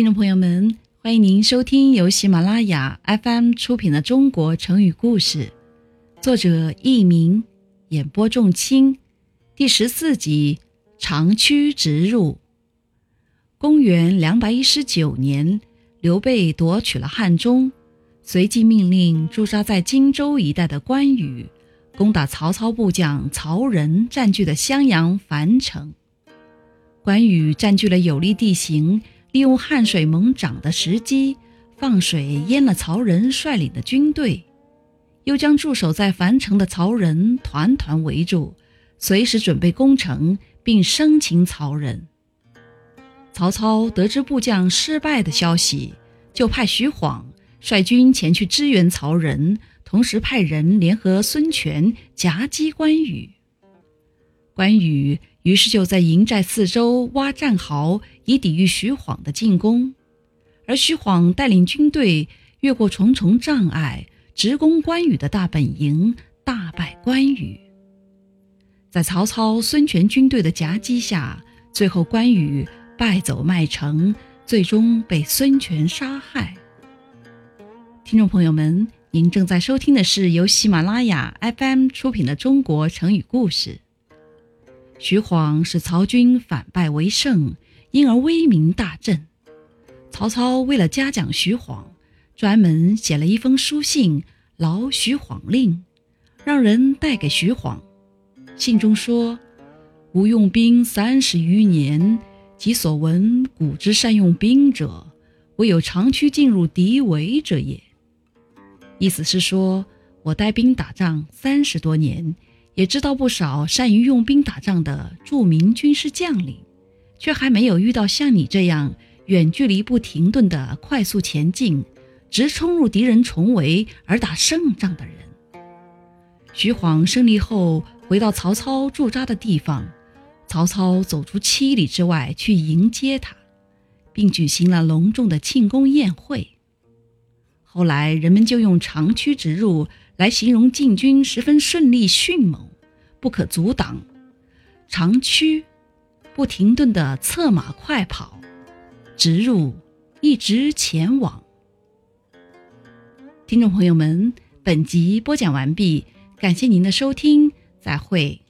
听众朋友们，欢迎您收听由喜马拉雅 FM 出品的《中国成语故事》，作者佚名，演播仲卿，第十四集长驱直入。公元两百一十九年，刘备夺取了汉中，随即命令驻扎在荆州一带的关羽攻打曹操部将曹仁占据的襄阳樊城。关羽占据了有利地形。利用汉水猛涨的时机，放水淹了曹仁率领的军队，又将驻守在樊城的曹仁团团围住，随时准备攻城，并生擒曹仁。曹操得知部将失败的消息，就派徐晃率军前去支援曹仁，同时派人联合孙权夹击关羽。关羽。于是就在营寨四周挖战壕，以抵御徐晃的进攻。而徐晃带领军队越过重重障碍，直攻关羽的大本营，大败关羽。在曹操、孙权军队的夹击下，最后关羽败走麦城，最终被孙权杀害。听众朋友们，您正在收听的是由喜马拉雅 FM 出品的《中国成语故事》。徐晃使曹军反败为胜，因而威名大振。曹操为了嘉奖徐晃，专门写了一封书信，劳徐晃令，让人带给徐晃。信中说：“吾用兵三十余年，及所闻古之善用兵者，唯有长驱进入敌围者也。”意思是说，我带兵打仗三十多年。也知道不少善于用兵打仗的著名军师将领，却还没有遇到像你这样远距离不停顿的快速前进，直冲入敌人重围而打胜仗的人。徐晃胜利后回到曹操驻扎的地方，曹操走出七里之外去迎接他，并举行了隆重的庆功宴会。后来人们就用“长驱直入”来形容进军十分顺利迅猛。不可阻挡，长驱，不停顿的策马快跑，直入，一直前往。听众朋友们，本集播讲完毕，感谢您的收听，再会。